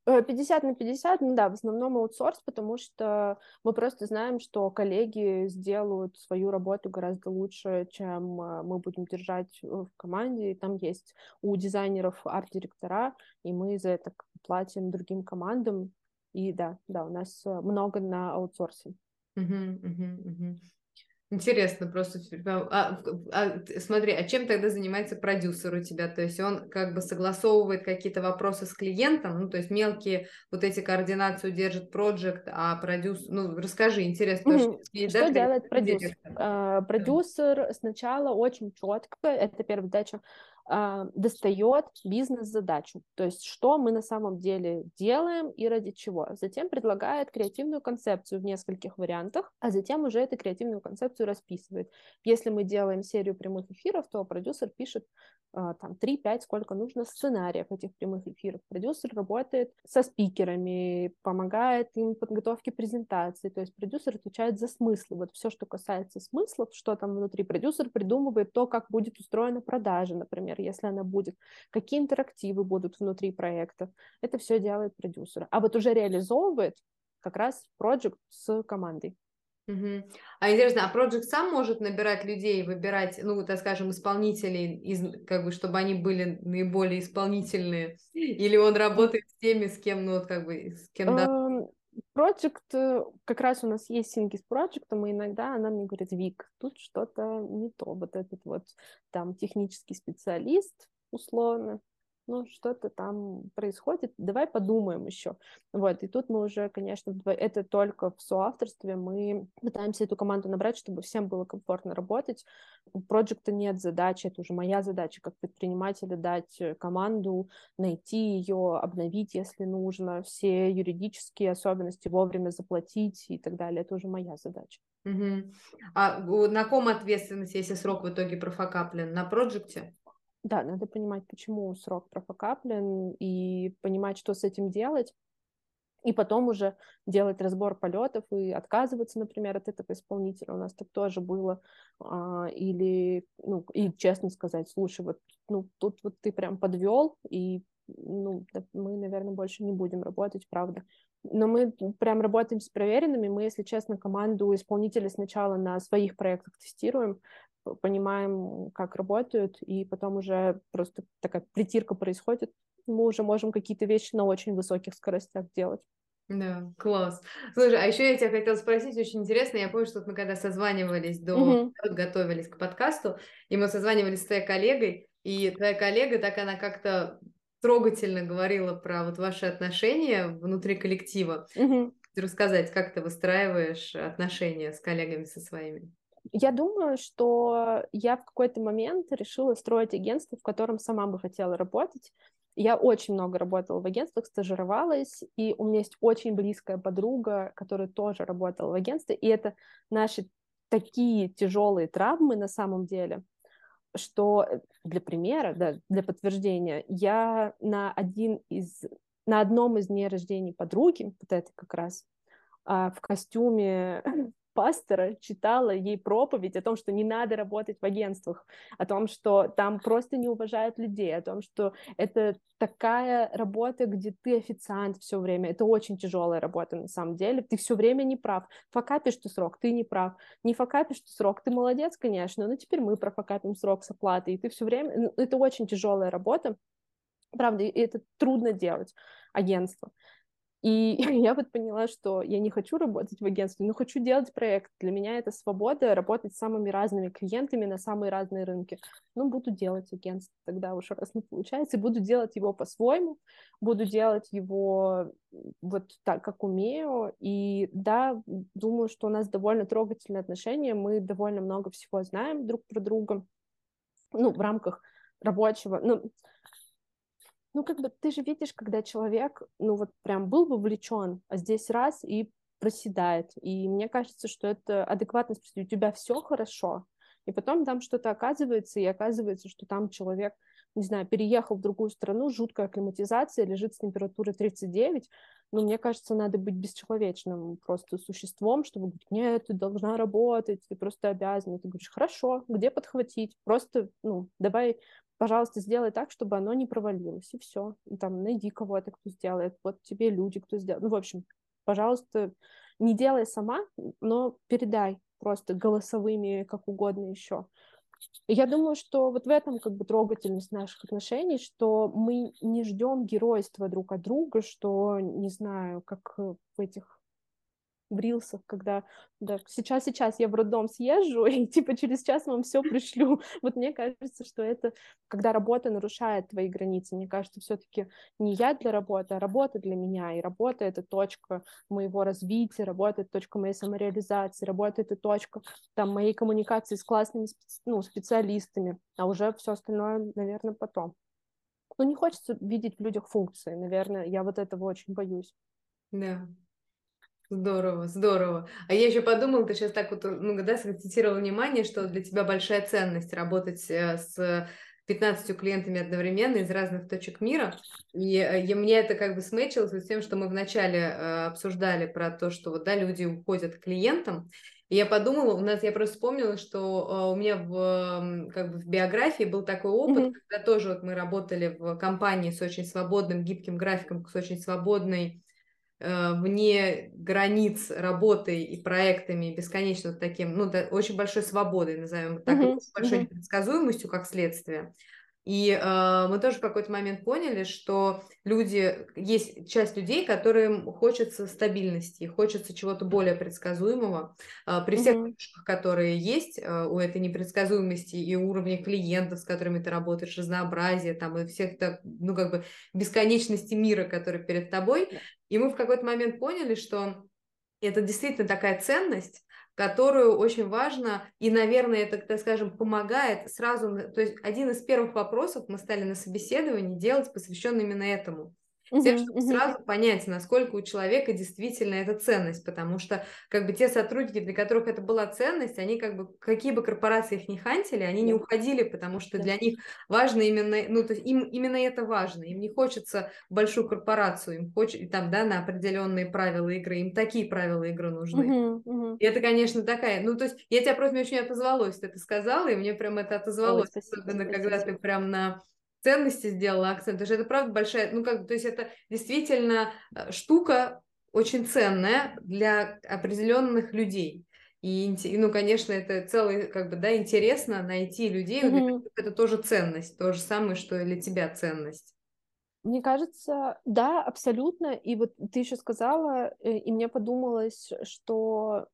50 на 50, ну да, в основном аутсорс, потому что мы просто знаем, что коллеги сделают свою работу гораздо лучше, чем а, мы будем держать в команде. И там есть у дизайнеров арт-директора, и мы за это платим другим командам. И да, да, у нас э, много на аутсорсе. Uh-huh, uh-huh, uh-huh. Интересно просто. А, а, смотри, а чем тогда занимается продюсер у тебя? То есть он как бы согласовывает какие-то вопросы с клиентом, ну, то есть мелкие вот эти координацию держит проект, а продюсер... Ну, расскажи, интересно. Mm-hmm. Что, что да, делает продюсер? Uh, продюсер сначала очень четко, это первая задача, а, достает бизнес-задачу, то есть что мы на самом деле делаем и ради чего. Затем предлагает креативную концепцию в нескольких вариантах, а затем уже эту креативную концепцию расписывает. Если мы делаем серию прямых эфиров, то продюсер пишет а, там 3-5, сколько нужно сценариев этих прямых эфиров. Продюсер работает со спикерами, помогает им в подготовке презентации, то есть продюсер отвечает за смыслы. Вот все, что касается смыслов, что там внутри, продюсер придумывает то, как будет устроена продажа, например, если она будет, какие интерактивы будут внутри проекта. Это все делает продюсер. А вот уже реализовывает как раз проект с командой. Угу. А интересно, а проект сам может набирать людей, выбирать, ну, так скажем, исполнителей, из, как бы, чтобы они были наиболее исполнительные, или он работает с теми, с кем, ну, вот, как бы, с кем да? Project, э, как раз у нас есть синки с проектом, и иногда она мне говорит, Вик, тут что-то не то, вот этот вот там технический специалист, условно, ну, что-то там происходит, давай подумаем еще. Вот, и тут мы уже, конечно, это только в соавторстве, мы пытаемся эту команду набрать, чтобы всем было комфортно работать. У проекта нет задачи, это уже моя задача как предпринимателя дать э, команду, найти ее, обновить, если нужно, все юридические особенности вовремя заплатить и так далее, это уже моя задача. Угу. А на ком ответственность, если срок в итоге профокаплен? На проекте? Да, надо понимать, почему срок профокаплен, и понимать, что с этим делать, и потом уже делать разбор полетов и отказываться, например, от этого исполнителя. У нас так тоже было. А, или, ну, и честно сказать, слушай, вот, ну, тут вот ты прям подвел, и, ну, мы, наверное, больше не будем работать, правда. Но мы прям работаем с проверенными. Мы, если честно, команду исполнителей сначала на своих проектах тестируем, понимаем, как работают, и потом уже просто такая притирка происходит. Мы уже можем какие-то вещи на очень высоких скоростях делать. Да, класс. Слушай, а еще я тебя хотела спросить, очень интересно, я помню, что мы когда созванивались до, угу. готовились к подкасту, и мы созванивались с твоей коллегой, и твоя коллега, так она как-то трогательно говорила про вот ваши отношения внутри коллектива. Угу. Рассказать, как ты выстраиваешь отношения с коллегами со своими? Я думаю, что я в какой-то момент решила строить агентство, в котором сама бы хотела работать. Я очень много работала в агентствах, стажировалась, и у меня есть очень близкая подруга, которая тоже работала в агентстве, и это наши такие тяжелые травмы на самом деле, что э, для примера, да, для подтверждения, я на один из на одном из дней рождения подруги, вот это как раз, а, в костюме пастора читала ей проповедь о том, что не надо работать в агентствах, о том, что там просто не уважают людей, о том, что это такая работа, где ты официант все время. Это очень тяжелая работа на самом деле. Ты все время не прав. Факапишь ты срок, ты не прав. Не факапишь ты срок, ты молодец, конечно, но теперь мы профакапим срок с оплатой. И ты все время... Ну, это очень тяжелая работа. Правда, и это трудно делать агентство. И я вот поняла, что я не хочу работать в агентстве, но хочу делать проект. Для меня это свобода работать с самыми разными клиентами на самые разные рынки. Ну, буду делать агентство тогда уж раз не получается. Буду делать его по-своему, буду делать его вот так, как умею. И да, думаю, что у нас довольно трогательные отношения, мы довольно много всего знаем друг про друга, ну, в рамках рабочего. Ну, ну, как бы ты же видишь, когда человек, ну, вот прям был вовлечен, а здесь раз и проседает. И мне кажется, что это адекватно спросить, у тебя все хорошо, и потом там что-то оказывается, и оказывается, что там человек, не знаю, переехал в другую страну, жуткая акклиматизация, лежит с температурой 39, но мне кажется, надо быть бесчеловечным просто существом, чтобы говорить, нет, ты должна работать, ты просто обязана. Ты говоришь, хорошо, где подхватить? Просто, ну, давай пожалуйста, сделай так, чтобы оно не провалилось, и все. Там, найди кого-то, кто сделает, вот тебе люди, кто сделает. Ну, в общем, пожалуйста, не делай сама, но передай просто голосовыми, как угодно еще. Я думаю, что вот в этом как бы трогательность наших отношений, что мы не ждем геройства друг от друга, что, не знаю, как в этих в рилсах, когда да, сейчас, сейчас я в роддом съезжу, и типа через час вам все пришлю. Вот мне кажется, что это, когда работа нарушает твои границы, мне кажется, все-таки не я для работы, а работа для меня, и работа — это точка моего развития, работа — это точка моей самореализации, работа — это точка там моей коммуникации с классными ну, специалистами, а уже все остальное, наверное, потом. Ну, не хочется видеть в людях функции, наверное, я вот этого очень боюсь. Да, Здорово, здорово. А я еще подумала, ты сейчас так вот, ну, да, сакцентировала внимание, что для тебя большая ценность работать э, с 15 клиентами одновременно из разных точек мира. И, э, и мне это как бы смечилось с тем, что мы вначале э, обсуждали про то, что вот, да, люди уходят к клиентам. И я подумала, у нас, я просто вспомнила, что э, у меня в, как бы в биографии был такой опыт, mm-hmm. когда тоже вот мы работали в компании с очень свободным, гибким графиком, с очень свободной Э, вне границ работой и проектами бесконечно таким, ну, да, очень большой свободой, назовем так, mm-hmm. очень большой mm-hmm. непредсказуемостью как следствие. И э, мы тоже в какой-то момент поняли, что люди, есть часть людей, которым хочется стабильности, хочется чего-то более предсказуемого. Э, при всех mm которые есть э, у этой непредсказуемости и уровня клиентов, с которыми ты работаешь, разнообразия там и всех, так, ну как бы бесконечности мира, который перед тобой. И мы в какой-то момент поняли, что это действительно такая ценность, которую очень важно, и, наверное, это, так скажем, помогает сразу, то есть один из первых вопросов мы стали на собеседовании делать, посвященный именно этому. С тем, чтобы сразу понять, насколько у человека действительно это ценность, потому что как бы те сотрудники, для которых это была ценность, они как бы, какие бы корпорации их не хантили, они не уходили, потому что для них важно именно, ну, то есть им именно это важно, им не хочется большую корпорацию, им хочется, там, да, на определенные правила игры, им такие правила игры нужны. И это, конечно, такая, ну, то есть я тебя просто очень отозвалась, ты это сказала, и мне прям это отозвалось, Ой, спасибо, особенно спасибо, когда ты прям на ценности сделала акцент, потому что это правда большая, ну как, то есть это действительно э, штука очень ценная для определенных людей. И, ну, конечно, это целый, как бы, да, интересно найти людей, mm-hmm. это тоже ценность, то же самое, что и для тебя ценность. Мне кажется, да, абсолютно. И вот ты еще сказала, э, и мне подумалось, что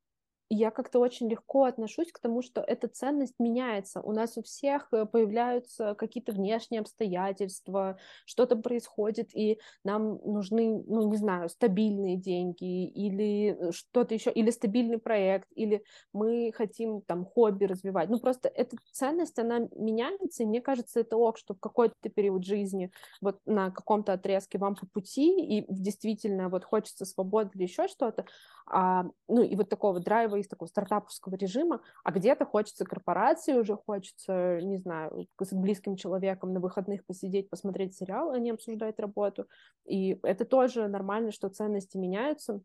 я как-то очень легко отношусь к тому, что эта ценность меняется. У нас у всех э, появляются какие-то внешние обстоятельства, что-то происходит, и нам нужны, ну, не знаю, стабильные деньги или э, что-то еще, или стабильный проект, или мы хотим там хобби развивать. Ну, просто эта ценность, она меняется, и мне кажется, это ок, что в какой-то период жизни, вот на каком-то отрезке вам по пути, и действительно вот хочется свободы или еще что-то, а, ну, и вот такого драйва из такого стартаповского режима, а где-то хочется корпорации, уже хочется, не знаю, с близким человеком на выходных посидеть, посмотреть сериал, а не обсуждать работу, и это тоже нормально, что ценности меняются,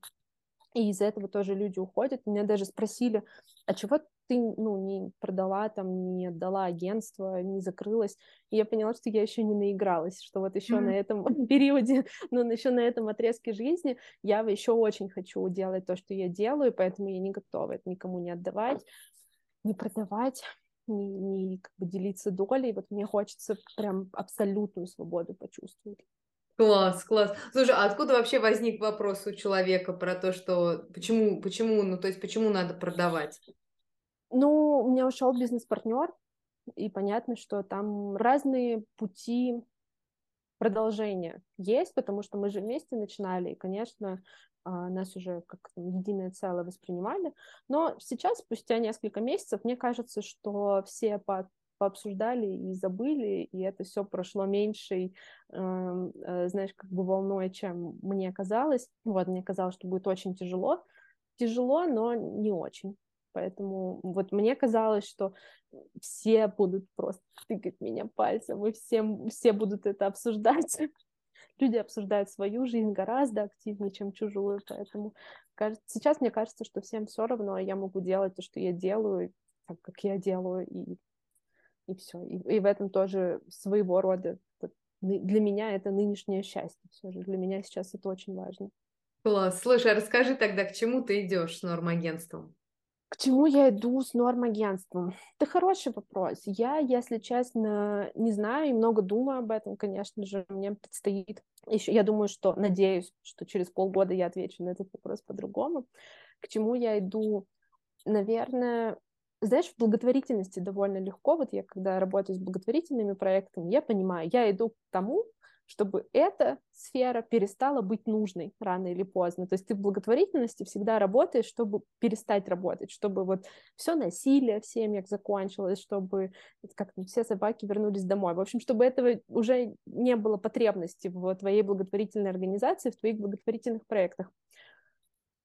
и из-за этого тоже люди уходят. Меня даже спросили, а чего ты ну, не продала, там, не отдала агентство, не закрылась. И я поняла, что я еще не наигралась, что вот еще mm-hmm. на этом периоде, ну, еще на этом отрезке жизни я еще очень хочу делать то, что я делаю, поэтому я не готова это никому не отдавать, не продавать, не, не как бы делиться долей. Вот мне хочется прям абсолютную свободу почувствовать. Класс, класс. Слушай, а откуда вообще возник вопрос у человека про то, что почему, почему, ну то есть почему надо продавать? Ну, у меня ушел бизнес-партнер, и понятно, что там разные пути продолжения есть, потому что мы же вместе начинали, и, конечно, а, нас уже как единое целое воспринимали. Но сейчас, спустя несколько месяцев, мне кажется, что все по пообсуждали и забыли, и это все прошло меньшей, эм, э, знаешь, как бы волной, чем мне казалось. Вот, мне казалось, что будет очень тяжело. Тяжело, но не очень. Поэтому вот мне казалось, что все будут просто тыкать меня пальцем, и всем, все будут это обсуждать. Люди обсуждают свою жизнь гораздо активнее, чем чужую, поэтому кажется, сейчас мне кажется, что всем все равно, я могу делать то, что я делаю, так как я делаю, и, и все. И, и в этом тоже своего рода для меня это нынешнее счастье все же. Для меня сейчас это очень важно. Класс. Слушай, а расскажи тогда, к чему ты идешь с нормагентством? К чему я иду с нормагентством? Это хороший вопрос. Я, если честно, не знаю и много думаю об этом, конечно же, мне предстоит еще, я думаю, что, надеюсь, что через полгода я отвечу на этот вопрос по-другому. К чему я иду? Наверное, знаешь, в благотворительности довольно легко. Вот я, когда работаю с благотворительными проектами, я понимаю, я иду к тому, чтобы эта сфера перестала быть нужной рано или поздно. То есть ты в благотворительности всегда работаешь, чтобы перестать работать, чтобы вот все насилие в семьях закончилось, чтобы как все собаки вернулись домой. В общем, чтобы этого уже не было потребности в твоей благотворительной организации, в твоих благотворительных проектах.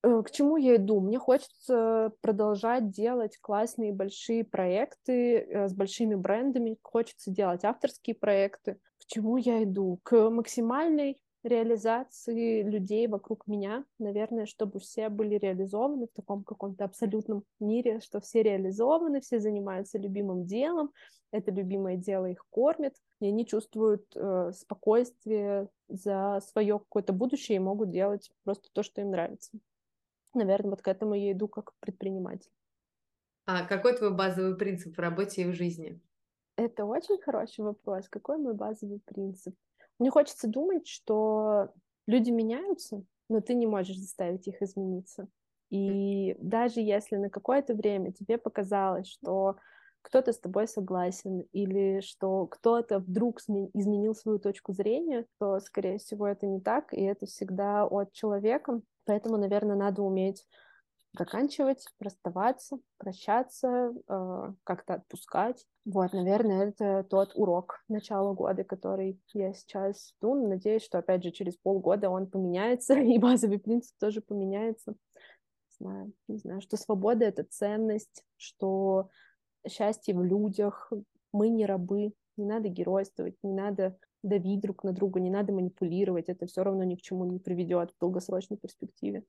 Э, к чему я иду? Мне хочется продолжать делать классные большие проекты э, с большими брендами, хочется делать авторские проекты. Чему я иду? К максимальной реализации людей вокруг меня, наверное, чтобы все были реализованы в таком каком-то абсолютном мире, что все реализованы, все занимаются любимым делом, это любимое дело их кормит, и они чувствуют э, спокойствие за свое какое-то будущее и могут делать просто то, что им нравится наверное, вот к этому я иду как предприниматель. А какой твой базовый принцип в работе и в жизни? Это очень хороший вопрос. Какой мой базовый принцип? Мне хочется думать, что люди меняются, но ты не можешь заставить их измениться. И даже если на какое-то время тебе показалось, что кто-то с тобой согласен или что кто-то вдруг изменил свою точку зрения, то, скорее всего, это не так, и это всегда от человека. Поэтому, наверное, надо уметь заканчивать, расставаться, прощаться, э, как-то отпускать. Вот, наверное, это тот урок начала года, который я сейчас жду. Надеюсь, что, опять же, через полгода он поменяется, и базовый принцип тоже поменяется. Не знаю, не знаю, что свобода — это ценность, что счастье в людях, мы не рабы, не надо геройствовать, не надо давить друг на друга, не надо манипулировать, это все равно ни к чему не приведет в долгосрочной перспективе.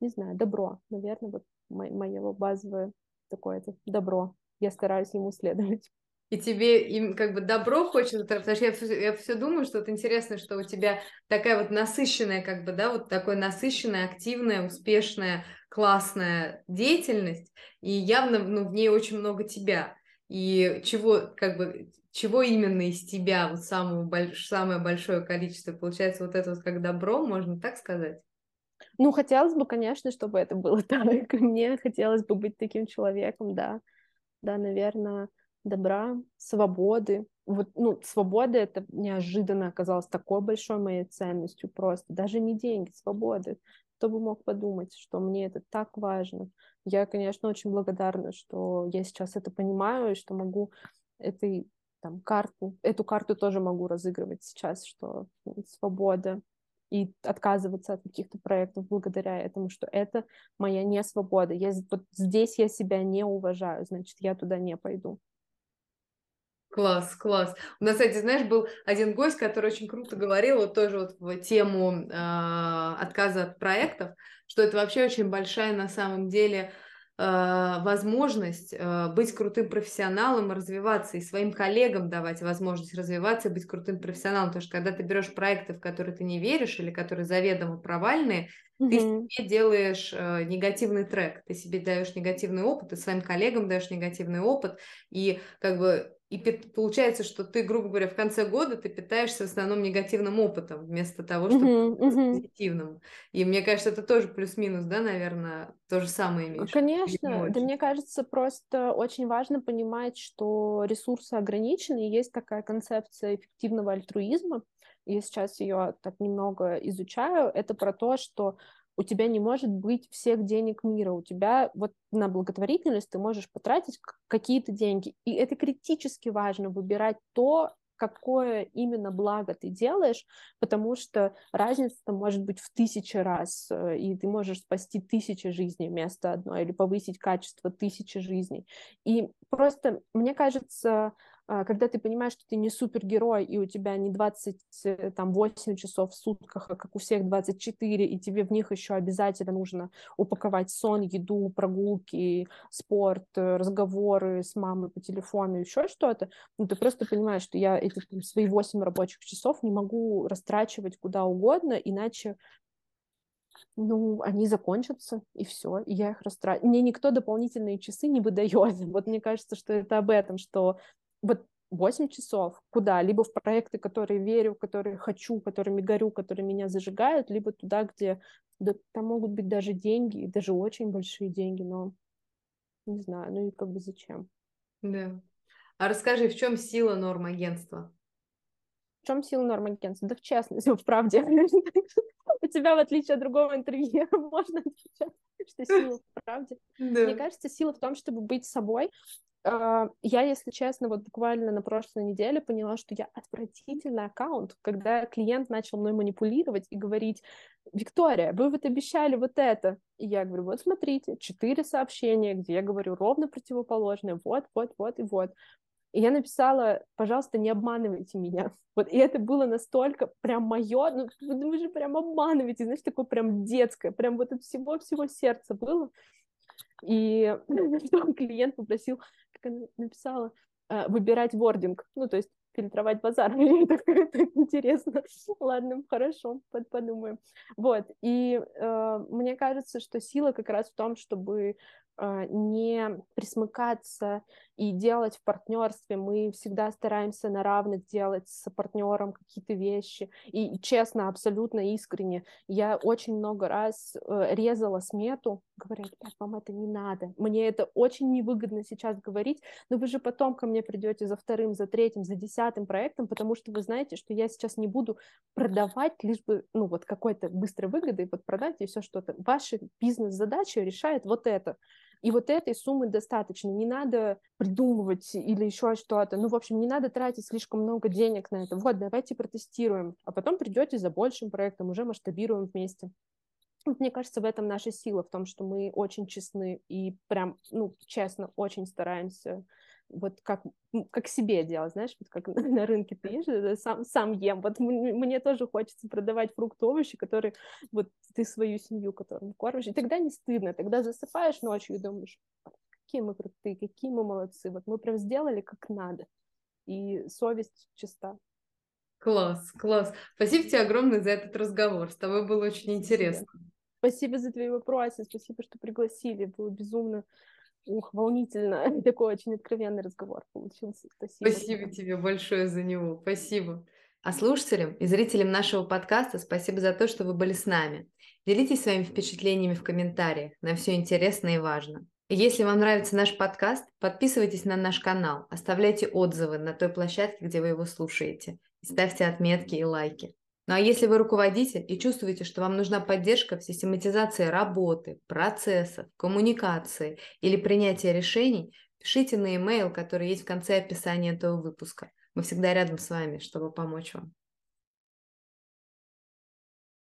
Не знаю, добро, наверное, вот мое базовое такое это добро. Я стараюсь ему следовать. И тебе им как бы добро хочется, потому что я все, я все думаю, что это интересно, что у тебя такая вот насыщенная, как бы, да, вот такой насыщенная, активная, успешная, классная деятельность, и явно, ну, в ней очень много тебя. И чего, как бы, чего именно из тебя вот самого больш... самое большое количество получается вот это вот как добро, можно так сказать? Ну, хотелось бы, конечно, чтобы это было так. Мне хотелось бы быть таким человеком, да. Да, наверное, добра, свободы. Вот, ну, свобода это неожиданно оказалось такой большой моей ценностью просто. Даже не деньги, свободы. Кто бы мог подумать, что мне это так важно. Я, конечно, очень благодарна, что я сейчас это понимаю, и что могу этой там карту, эту карту тоже могу разыгрывать сейчас, что свобода и отказываться от каких-то проектов благодаря этому, что это моя не свобода. Я, вот здесь я себя не уважаю, значит, я туда не пойду. Класс, класс. У нас, кстати, знаешь, был один гость, который очень круто говорил, вот тоже вот в тему э, отказа от проектов, что это вообще очень большая на самом деле возможность э, быть крутым профессионалом и развиваться, и своим коллегам давать возможность развиваться и быть крутым профессионалом. Потому что когда ты берешь проекты, в которые ты не веришь или которые заведомо провальные, mm-hmm. ты себе делаешь э, негативный трек, ты себе даешь негативный опыт, и своим коллегам даешь негативный опыт, и как бы и получается, что ты, грубо говоря, в конце года ты питаешься в основном негативным опытом вместо того, чтобы uh-huh, uh-huh. позитивным. И мне кажется, это тоже плюс-минус, да, наверное, то же самое имеешь. Конечно, да мне кажется, просто очень важно понимать, что ресурсы ограничены, и есть такая концепция эффективного альтруизма. Я сейчас ее так немного изучаю. Это про то, что у тебя не может быть всех денег мира, у тебя вот на благотворительность ты можешь потратить какие-то деньги, и это критически важно выбирать то, какое именно благо ты делаешь, потому что разница там может быть в тысячи раз, э, и ты можешь спасти тысячи жизней вместо одной, или повысить качество тысячи жизней. И просто, мне кажется, когда ты понимаешь, что ты не супергерой, и у тебя не 28 э, часов в сутках, а как у всех 24, и тебе в них еще обязательно нужно упаковать сон, еду, прогулки, спорт, э, разговоры с мамой по телефону, еще что-то, ну, ты просто понимаешь, что я эти там, свои 8 рабочих часов не могу растрачивать куда угодно, иначе ну, они закончатся, и все, и я их растрачу. Мне никто дополнительные часы не выдает. Вот мне кажется, что это об этом, что вот 8 часов куда? Либо в проекты, которые верю, которые хочу, которыми горю, которые меня зажигают, либо туда, где да, там могут быть даже деньги, даже очень большие деньги, но не знаю, ну и как бы зачем. Да. А расскажи, в чем сила норм агентства? В чем сила норм агентства? Да в честности, в правде. У тебя, в отличие от другого интервью, можно отвечать, что сила в правде. Мне кажется, сила в том, чтобы быть собой, я, если честно, вот буквально на прошлой неделе поняла, что я отвратительный аккаунт, когда клиент начал мной манипулировать и говорить, Виктория, вы вот обещали вот это. И я говорю, вот смотрите, четыре сообщения, где я говорю ровно противоположное, вот, вот, вот и вот. И я написала, пожалуйста, не обманывайте меня. Вот, и это было настолько прям мое, ну, вы же прям обманываете, знаешь, такое прям детское, прям вот от всего-всего сердца было. И клиент попросил, она написала, э, выбирать вординг, ну, то есть фильтровать базар. Мне так, так интересно. Ладно, хорошо, под, подумаем. Вот, и э, мне кажется, что сила как раз в том, чтобы не присмыкаться и делать в партнерстве. Мы всегда стараемся на равных делать с партнером какие-то вещи. И честно, абсолютно искренне, я очень много раз э, резала смету, говоря, вам это не надо. Мне это очень невыгодно сейчас говорить, но вы же потом ко мне придете за вторым, за третьим, за десятым проектом, потому что вы знаете, что я сейчас не буду продавать лишь бы, ну, вот какой-то быстрой выгодой, вот продать и все что-то. Ваши бизнес-задачи решает вот это. И вот этой суммы достаточно. Не надо придумывать или еще что-то. Ну, в общем, не надо тратить слишком много денег на это. Вот, давайте протестируем. А потом придете за большим проектом, уже масштабируем вместе. мне кажется, в этом наша сила, в том, что мы очень честны и прям, ну, честно, очень стараемся вот как, как себе делать, знаешь, вот как на рынке ты ешь, сам, сам ем. Вот мне тоже хочется продавать фрукты, овощи, которые вот ты свою семью, которую кормишь, и тогда не стыдно, тогда засыпаешь ночью и думаешь, какие мы крутые, какие мы молодцы, вот мы прям сделали как надо, и совесть чиста. Класс, класс. Спасибо тебе огромное за этот разговор. С тобой было очень спасибо. интересно. Спасибо за твои вопросы, спасибо, что пригласили. Было безумно Ух, волнительно. Такой очень откровенный разговор получился. Спасибо. Спасибо тебе большое за него. Спасибо. А слушателям и зрителям нашего подкаста спасибо за то, что вы были с нами. Делитесь своими впечатлениями в комментариях. Нам все интересно и важно. И если вам нравится наш подкаст, подписывайтесь на наш канал, оставляйте отзывы на той площадке, где вы его слушаете, и ставьте отметки и лайки. Ну а если вы руководитель и чувствуете, что вам нужна поддержка в систематизации работы, процессов, коммуникации или принятия решений, пишите на e-mail, который есть в конце описания этого выпуска. Мы всегда рядом с вами, чтобы помочь вам.